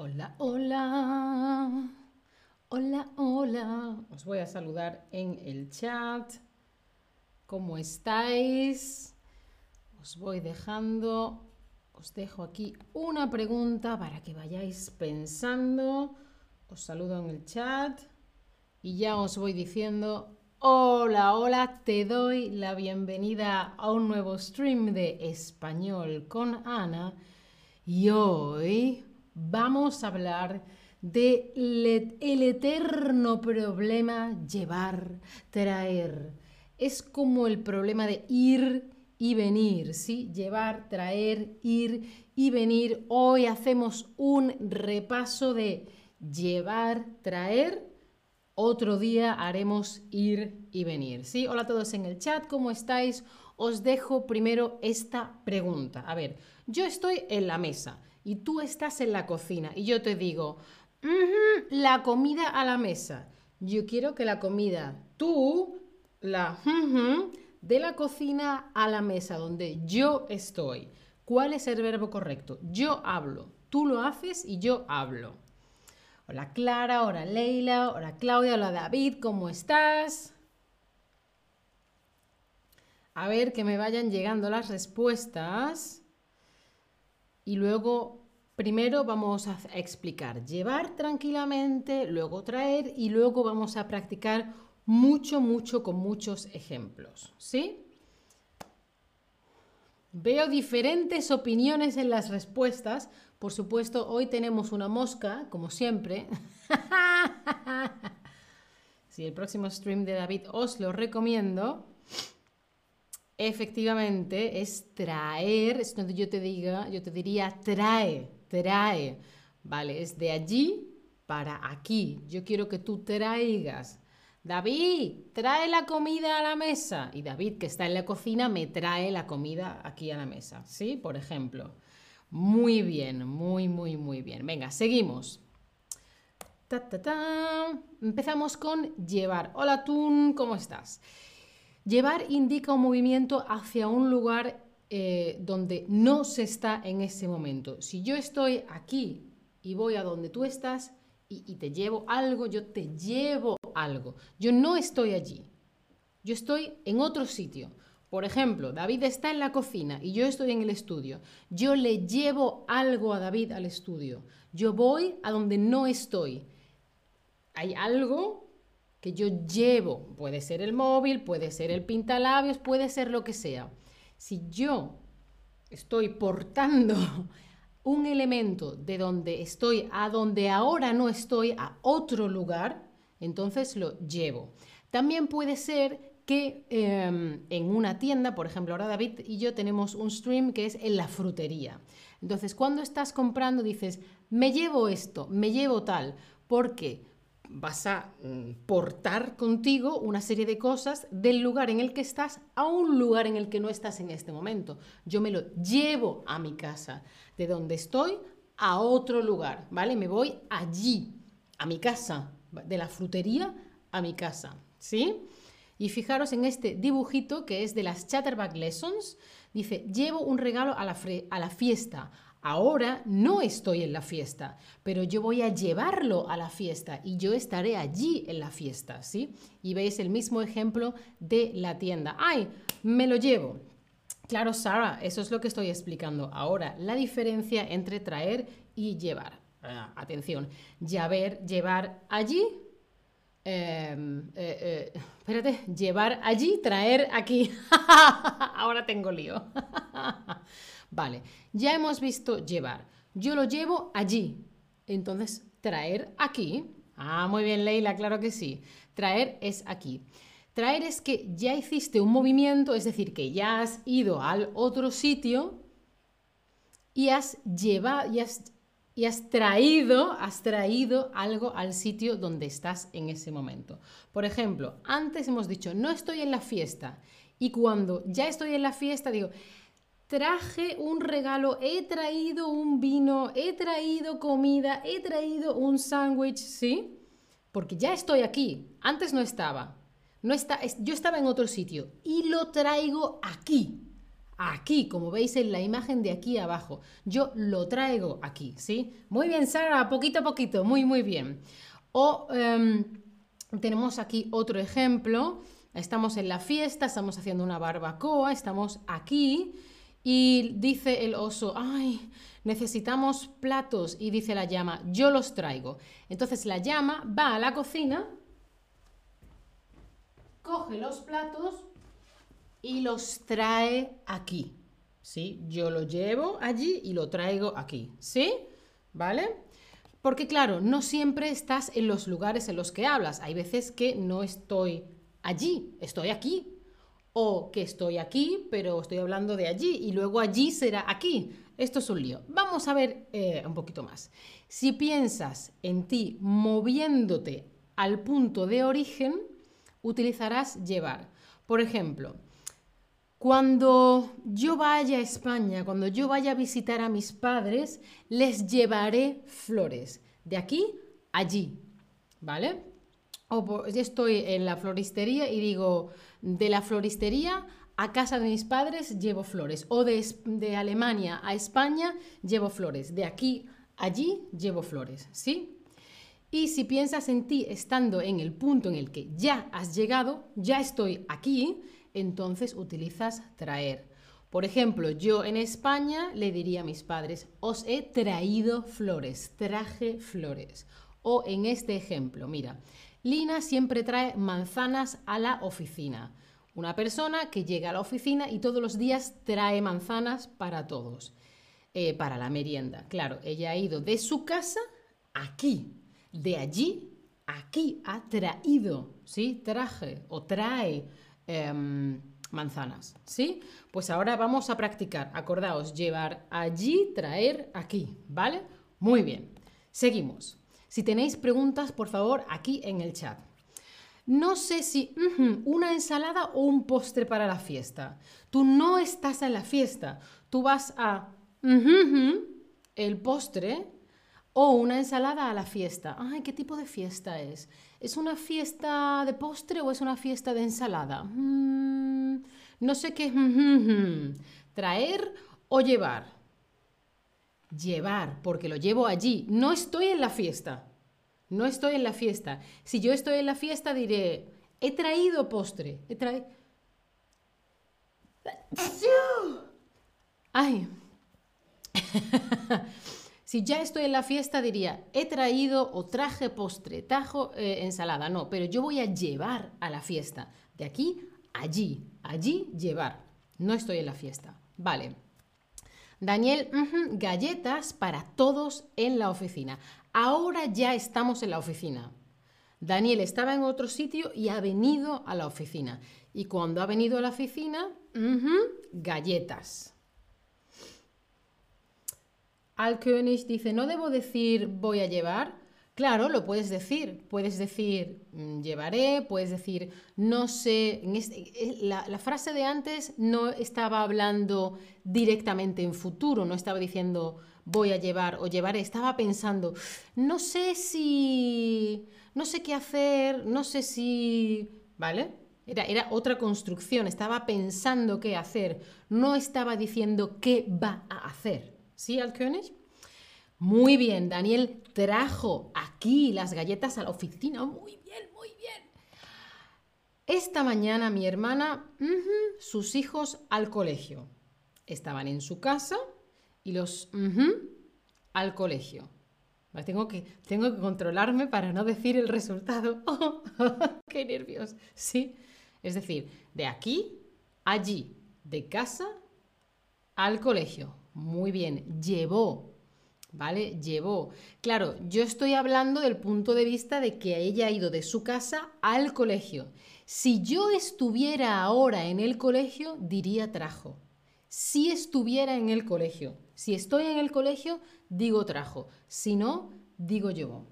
Hola, hola. Hola, hola. Os voy a saludar en el chat. ¿Cómo estáis? Os voy dejando, os dejo aquí una pregunta para que vayáis pensando. Os saludo en el chat y ya os voy diciendo, hola, hola, te doy la bienvenida a un nuevo stream de español con Ana. Y hoy vamos a hablar de el eterno problema llevar, traer. Es como el problema de ir y venir, ¿sí? Llevar, traer, ir y venir. Hoy hacemos un repaso de llevar, traer. Otro día haremos ir y venir, ¿sí? Hola a todos en el chat, ¿cómo estáis? Os dejo primero esta pregunta. A ver, yo estoy en la mesa y tú estás en la cocina y yo te digo, la comida a la mesa. Yo quiero que la comida, tú, la de la cocina a la mesa donde yo estoy. ¿Cuál es el verbo correcto? Yo hablo. Tú lo haces y yo hablo. Hola Clara, hola Leila, hola Claudia, hola David, ¿cómo estás? A ver que me vayan llegando las respuestas. Y luego Primero vamos a explicar llevar tranquilamente, luego traer y luego vamos a practicar mucho, mucho con muchos ejemplos. ¿Sí? Veo diferentes opiniones en las respuestas. Por supuesto, hoy tenemos una mosca, como siempre. Si el próximo stream de David os lo recomiendo. Efectivamente, es traer, es donde yo te diga, yo te diría trae, trae, ¿vale? Es de allí para aquí. Yo quiero que tú traigas. David, trae la comida a la mesa. Y David, que está en la cocina, me trae la comida aquí a la mesa. ¿Sí? Por ejemplo. Muy bien, muy, muy, muy bien. Venga, seguimos. Empezamos con llevar. Hola, Tun, ¿cómo estás? Llevar indica un movimiento hacia un lugar eh, donde no se está en ese momento. Si yo estoy aquí y voy a donde tú estás y, te llevo algo, yo te llevo algo. Yo no estoy allí. Yo estoy en otro sitio. Por ejemplo, David está en la cocina y yo estoy en el estudio. Yo le llevo algo a David al estudio. Yo voy a donde no estoy. Hay algo que yo llevo. Puede ser el móvil, puede ser el pintalabios, puede ser lo que sea. Si yo estoy portando un elemento de donde estoy a donde ahora no estoy, a otro lugar, entonces lo llevo. También puede ser que em, en una tienda, por ejemplo, ahora David y yo tenemos un stream que es en la frutería. Entonces, cuando estás comprando, dices, me llevo esto, me llevo tal. ¿Por qué? Vas a mm, portar contigo una serie de cosas del lugar en el que estás a un lugar en el que no estás en este momento. Yo me lo llevo a mi casa, de donde estoy a otro lugar, ¿vale? Me voy allí, a mi casa, de la frutería a mi casa, ¿sí? Y fijaros en este dibujito que es de las Chatterback Lessons. Dice, llevo un regalo a la, fiesta, Ahora no estoy en la fiesta, pero yo voy a llevarlo a la fiesta y yo estaré allí en la fiesta, ¿sí? Y veis el mismo ejemplo de la tienda. ¡Ay! Me lo llevo. Claro, Sara, eso es lo que estoy explicando ahora, la diferencia entre traer y llevar. Ah, atención, llevar, llevar allí, eh, eh, espérate, llevar allí, traer aquí. ahora tengo lío. Vale, ya hemos visto llevar. Yo lo llevo allí. Entonces, traer aquí. Ah, muy bien, Leila, claro que sí. Traer es aquí. Traer es que ya hiciste un movimiento, es decir, que ya has ido al otro sitio y has llevado, y has traído, has traído algo al sitio donde estás en ese momento. Por ejemplo, antes hemos dicho, no estoy en la fiesta. Y cuando ya estoy en la fiesta, digo, traje un regalo, he traído un vino, he traído comida, he traído un sándwich, ¿sí? Porque ya estoy aquí, antes no estaba. No está, yo estaba en otro sitio y lo traigo aquí. Aquí, como veis en la imagen de aquí abajo. Yo lo traigo aquí, ¿sí? Muy bien, Sara, poquito a poquito, muy, muy bien. O em, tenemos aquí otro ejemplo. Estamos en la fiesta, estamos haciendo una barbacoa, estamos aquí y dice el oso, ay, necesitamos platos y dice la llama, yo los traigo. Entonces la llama va a la cocina, coge los platos y los trae aquí. ¿Sí? Yo lo llevo allí y lo traigo aquí. ¿Sí? ¿Vale? Porque claro, no siempre estás en los lugares en los que hablas. Hay veces que no estoy allí, estoy aquí. O que estoy aquí, pero estoy hablando de allí y luego allí será aquí. Esto es un lío. Vamos a ver eh, un poquito más. Si piensas en ti moviéndote al punto de origen, utilizarás llevar. Por ejemplo, cuando yo vaya a España, cuando yo vaya a visitar a mis padres, les llevaré flores. De aquí, allí. ¿Vale? O yo estoy en la floristería y digo, de la floristería a casa de mis padres llevo flores. O de, de Alemania a España llevo flores. De aquí allí llevo flores. ¿Sí? Y si piensas en ti estando en el punto en el que ya has llegado, ya estoy aquí, entonces utilizas traer. Por ejemplo, yo en España le diría a mis padres, os he traído flores, traje flores. O en este ejemplo, mira, Lina siempre trae manzanas a la oficina. Una persona que llega a la oficina y todos los días trae manzanas para todos, eh, para la merienda. Claro, ella ha ido de su casa aquí, de allí aquí, ha traído, ¿sí? Traje o trae Em, manzanas, ¿sí? Pues ahora vamos a practicar. Acordaos, llevar allí, traer aquí, ¿vale? Muy bien. Seguimos. Si tenéis preguntas, por favor, aquí en el chat. No sé si una ensalada o un postre para la fiesta. Tú no estás en la fiesta. Tú vas a el postre o una ensalada a la fiesta. Ay, ¿qué tipo de fiesta es? ¿Es una fiesta de postre o es una fiesta de ensalada? Mm, no sé qué. Traer o llevar. Llevar, porque lo llevo allí. No estoy en la fiesta. No estoy en la fiesta. Si yo estoy en la fiesta diré, he traído postre. He traído... Ay. Si ya estoy en la fiesta, diría, he traído o traje postre, tajo eh, ensalada. No, pero yo voy a llevar a la fiesta. De aquí, allí, allí, llevar. No estoy en la fiesta. Vale. Daniel, galletas para todos en la oficina. Ahora ya estamos en la oficina. Daniel estaba en otro sitio y ha venido a la oficina. Y cuando ha venido a la oficina, galletas. Al König dice, no debo decir voy a llevar. Claro, lo puedes decir. Puedes decir mm, llevaré, puedes decir no sé. Este, eh, la, la, frase de antes no estaba hablando directamente en futuro, no estaba diciendo voy a llevar o llevaré. Estaba pensando, no sé si. No sé qué hacer, no sé si. ¿Vale? Era, era, otra construcción, estaba pensando qué hacer, no estaba diciendo qué va a hacer. ¿Sí, Alkönig? Muy bien, Daniel trajo aquí las galletas a la oficina. Muy bien, muy bien. Esta mañana mi hermana, sus hijos al colegio. Estaban en su casa y los al colegio. Tengo que, tengo que controlarme para no decir el resultado. ¡Qué nervios! Sí. Es decir, de aquí, allí, de casa al colegio. Muy bien, llevó, ¿vale? Llevó. Claro, yo estoy hablando del punto de vista de que ella ha ido de su casa al colegio. Si yo estuviera ahora en el colegio, diría trajo. Si estuviera en el colegio. Si estoy en el colegio, digo trajo. Si no, digo llevó.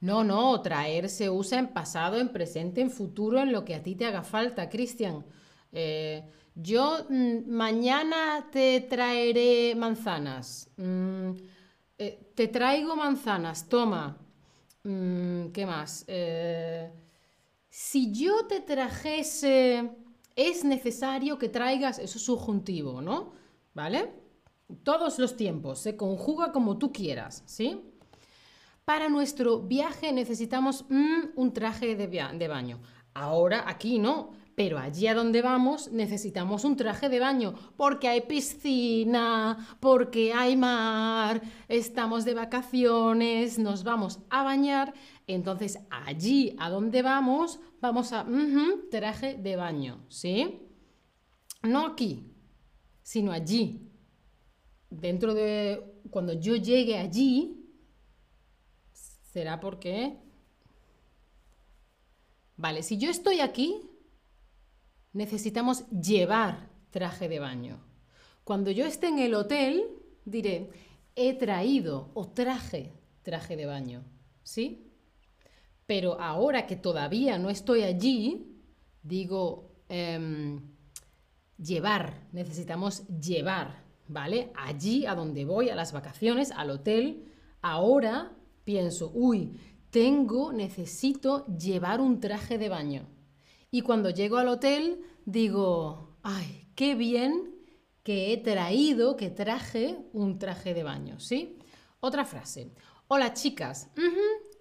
No, no, traer se usa en pasado, en presente, en futuro, en lo que a ti te haga falta, Cristian. Eh, yo mm, mañana te traeré manzanas. Mm, eh, te traigo manzanas, toma. Mm, ¿Qué más? Eh, si yo te trajese es necesario que traigas, eso es subjuntivo, ¿no? ¿Vale? Todos los tiempos, se conjuga como tú quieras, ¿sí? Para nuestro viaje necesitamos un traje de baño. Ahora aquí no, pero allí a donde vamos necesitamos un traje de baño, porque hay piscina, porque hay mar, estamos de vacaciones, nos vamos a bañar. Entonces allí a donde vamos, vamos a traje de baño, ¿sí? No aquí, sino allí. Dentro de cuando yo llegue allí, será porque... Vale, si yo estoy aquí, necesitamos llevar traje de baño. Cuando yo esté en el hotel, diré, he traído o traje traje de baño. ¿Sí? Pero ahora que todavía no estoy allí, digo, em, llevar, necesitamos llevar, ¿vale? Allí a donde voy, a las vacaciones, al hotel, ahora pienso, uy, tengo, necesito llevar un traje de baño. Y cuando llego al hotel, digo, ay, qué bien que he traído, que traje un traje de baño, ¿sí? Otra frase. Hola chicas,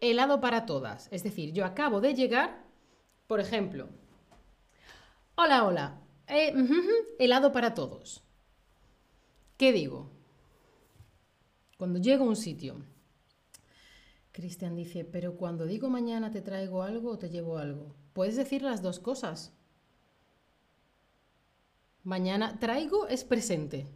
helado para todas. Es decir, yo acabo de llegar, por ejemplo, hola, hola, eh, helado para todos. ¿Qué digo? Cuando llego a un sitio, Cristian dice, pero cuando digo mañana te traigo algo o te llevo algo, puedes decir las dos cosas. Mañana traigo es presente.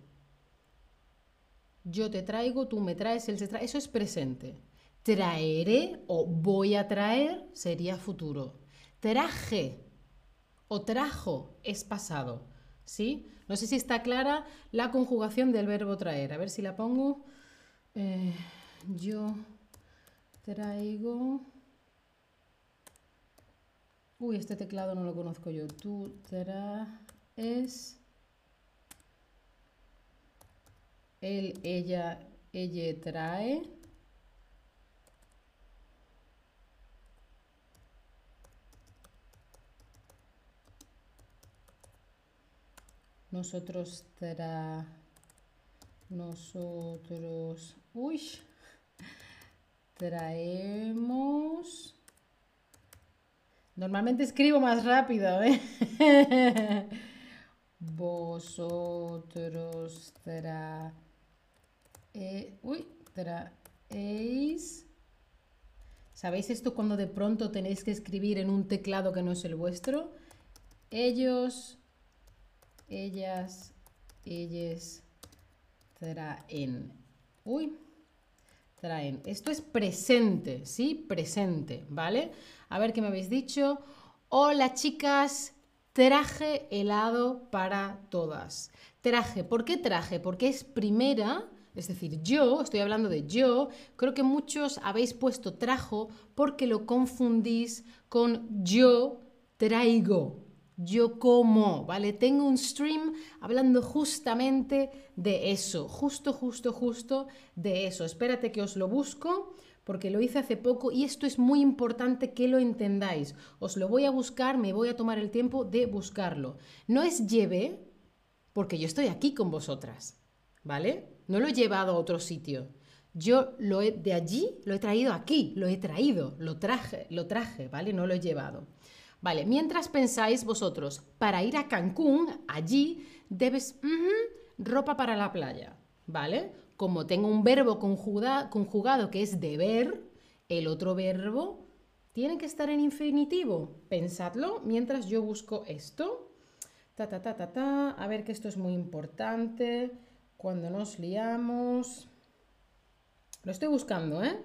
Yo te traigo, tú me traes, él se trae. Eso es presente. Traeré o voy a traer sería futuro. Traje o trajo es pasado. ¿Sí? No sé si está clara la conjugación del verbo traer. A ver si la pongo. Eh, yo Traigo... Uy, este teclado no lo conozco yo. Tú traes... Él, ella, ella trae... Nosotros tra... Nosotros... Uy, traemos... Normalmente escribo más rápido, ¿eh? Vosotros uy, traéis... ¿Sabéis esto cuando de pronto tenéis que escribir en un teclado que no es el vuestro? Ellos, ellas, ellas traen. Uy, Esto es presente, ¿sí? Presente, ¿vale? A ver qué me habéis dicho. Hola chicas, traje helado para todas. Traje, ¿por qué traje? Porque es primera, es decir, yo, estoy hablando de yo, creo que muchos habéis puesto trajo porque lo confundís con yo traigo, yo como, ¿vale? Tengo un stream hablando justamente de eso, justo, justo, justo de eso. Espérate que os lo busco porque lo hice hace poco y esto es muy importante que lo entendáis. Os lo voy a buscar, me voy a tomar el tiempo de buscarlo. No es lleve porque yo estoy aquí con vosotras, ¿vale? No lo he llevado a otro sitio. Yo lo he, de allí lo he traído aquí, lo he traído, lo traje, lo traje, ¿vale? No lo he llevado. Vale, mientras pensáis vosotros, para ir a Cancún, allí debes ropa para la playa, ¿vale? Como tengo un verbo conjugado que es deber, el otro verbo tiene que estar en infinitivo. Pensadlo mientras yo busco esto. Ta, ta, ta, ta, ta. A ver que esto es muy importante. Cuando nos liamos. Lo estoy buscando, ¿eh?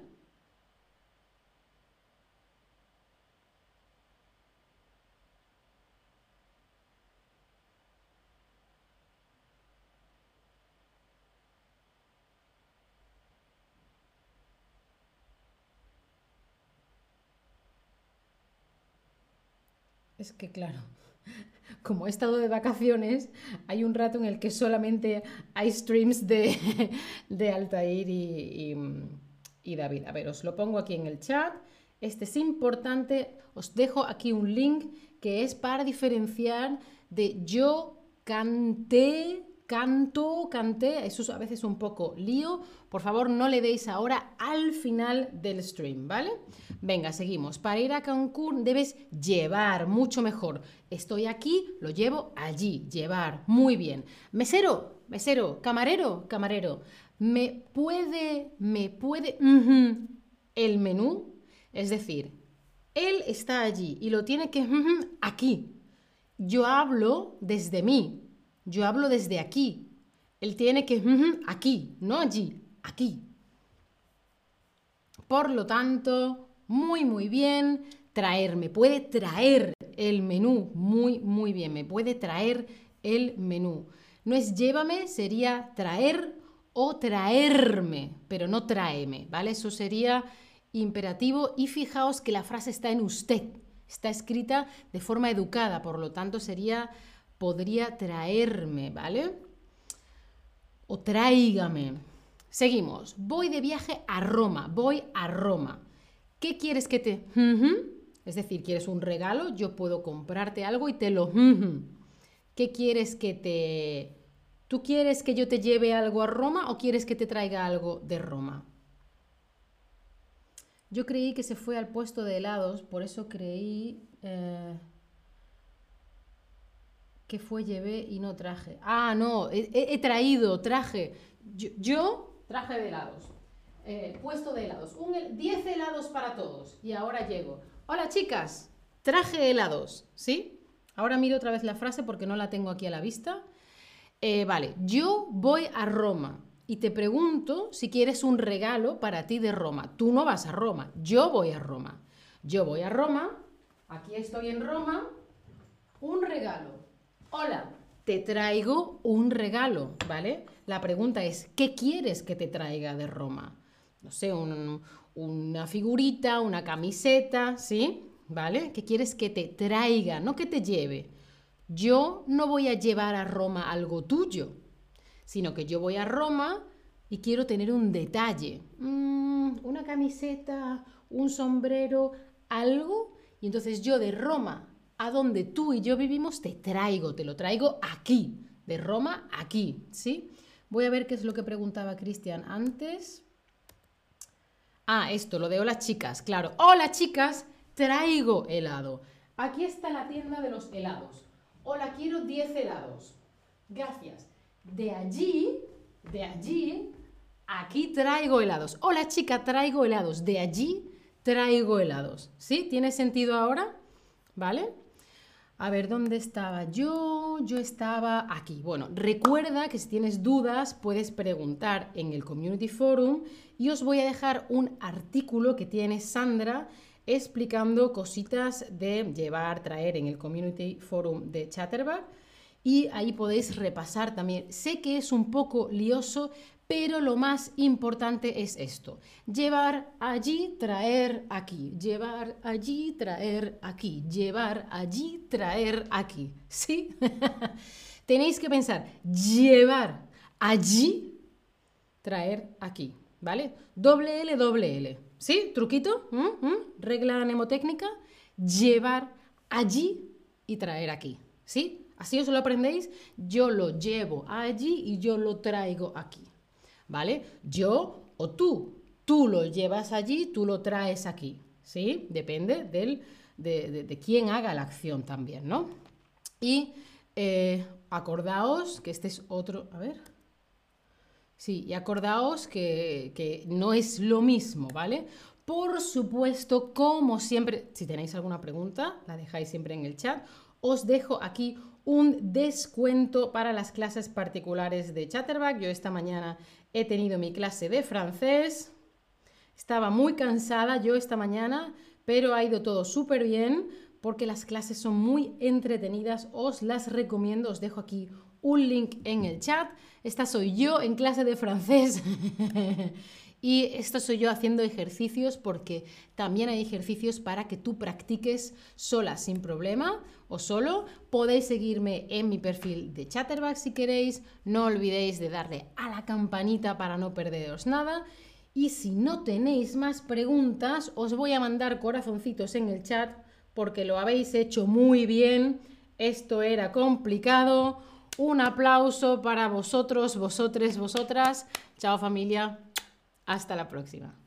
Es que claro, como he estado de vacaciones, hay un rato en el que solamente hay streams de, de Altair y, y, David. A ver, os lo pongo aquí en el chat. Este es importante. Os dejo aquí un link que es para diferenciar de yo canté, canto, canté, eso es a veces un poco lío. Por favor, no le deis ahora al final del stream, ¿vale? Venga, seguimos. Para ir a Cancún debes llevar, mucho mejor. Estoy aquí, lo llevo allí, llevar, muy bien. Mesero, mesero, camarero, camarero. ¿Me puede, me puede, el menú? Es decir, él está allí y lo tiene que aquí. Yo hablo desde mí. Yo hablo desde aquí. Él tiene que aquí, no allí, aquí. Por lo tanto, muy, muy bien. Traer, me puede traer el menú. Muy, muy bien. Me puede traer el menú. No es llévame, sería traer o traerme, pero no tráeme, ¿vale? Eso sería imperativo y fijaos que la frase está en usted, está escrita de forma educada, por lo tanto sería podría traerme, ¿vale? O tráigame. Seguimos. Voy de viaje a Roma, voy a Roma. ¿Qué quieres que te... Es decir, ¿quieres un regalo? Yo puedo comprarte algo y te lo... ¿Qué quieres que te... ¿Tú quieres que yo te lleve algo a Roma o quieres que te traiga algo de Roma? Yo creí que se fue al puesto de helados, por eso creí eh, que fue llevé y no traje. Ah, no, he, traído, traje. Yo, traje de helados. Eh, puesto de helados. 10 helados para todos. Y ahora llego. Hola chicas, traje helados, ¿sí? Ahora miro otra vez la frase porque no la tengo aquí a la vista. Eh, vale, yo voy a Roma y te pregunto si quieres un regalo para ti de Roma. Tú no vas a Roma, yo voy a Roma. Yo voy a Roma, aquí estoy en Roma, un regalo. Hola, te traigo un regalo, ¿vale? La pregunta es, ¿qué quieres que te traiga de Roma? No sé, una figurita, una camiseta, ¿sí? ¿Vale? ¿Qué quieres que te traiga? No que te lleve. Yo no voy a llevar a Roma algo tuyo sino que yo voy a Roma y quiero tener un detalle, mm, una camiseta, un sombrero, algo, y entonces yo de Roma a donde tú y yo vivimos te traigo, te lo traigo aquí, de Roma aquí, ¿sí? Voy a ver qué es lo que preguntaba Cristian antes. Ah, esto, lo de hola chicas, claro. Hola chicas, traigo helado. Aquí está la tienda de los helados. Hola, quiero 10 helados. Gracias. De allí, de allí, aquí traigo helados. Hola chica, traigo helados. De allí traigo helados. ¿Sí? ¿Tiene sentido ahora? ¿Vale? A ver, ¿dónde estaba yo? Yo estaba aquí. Bueno, recuerda que si tienes dudas puedes preguntar en el Community Forum y os voy a dejar un artículo que tiene Sandra explicando cositas de llevar, traer en el Community Forum de Chatterbug y ahí podéis repasar también. Sé que es un poco lioso, pero lo más importante es esto. Llevar allí, traer aquí. Llevar allí, traer aquí. Llevar allí, traer aquí. ¿Sí? Tenéis que pensar, llevar allí, traer aquí. ¿Vale? Doble L, doble L. ¿Sí? ¿Truquito? ¿Mm? ¿Mm? Regla mnemotécnica. Llevar allí y traer aquí. ¿Sí? Así os lo aprendéis, yo lo llevo allí y yo lo traigo aquí. ¿Vale? Yo o tú. Tú lo llevas allí, tú lo traes aquí. ¿Sí? Depende del, de, quién haga la acción también, ¿no? Y eh, acordaos que este es otro. A ver. Sí, y acordaos que, que no es lo mismo, ¿vale? Por supuesto, como siempre, si tenéis alguna pregunta, la dejáis siempre en el chat. Os dejo aquí un descuento para las clases particulares de Chatterback. Yo esta mañana he tenido mi clase de francés. Estaba muy cansada yo esta mañana, pero ha ido todo súper bien porque las clases son muy entretenidas. Os las recomiendo. Os dejo aquí un link en el chat. Esta soy yo en clase de francés. Y esto soy yo haciendo ejercicios porque también hay ejercicios para que tú practiques sola sin problema o solo. Podéis seguirme en mi perfil de Chatterback si queréis. No olvidéis de darle a la campanita para no perderos nada. Y si no tenéis más preguntas, os voy a mandar corazoncitos en el chat porque lo habéis hecho muy bien. Esto era complicado. Un aplauso para vosotros, vosotres, vosotras. Chao familia. Hasta la próxima.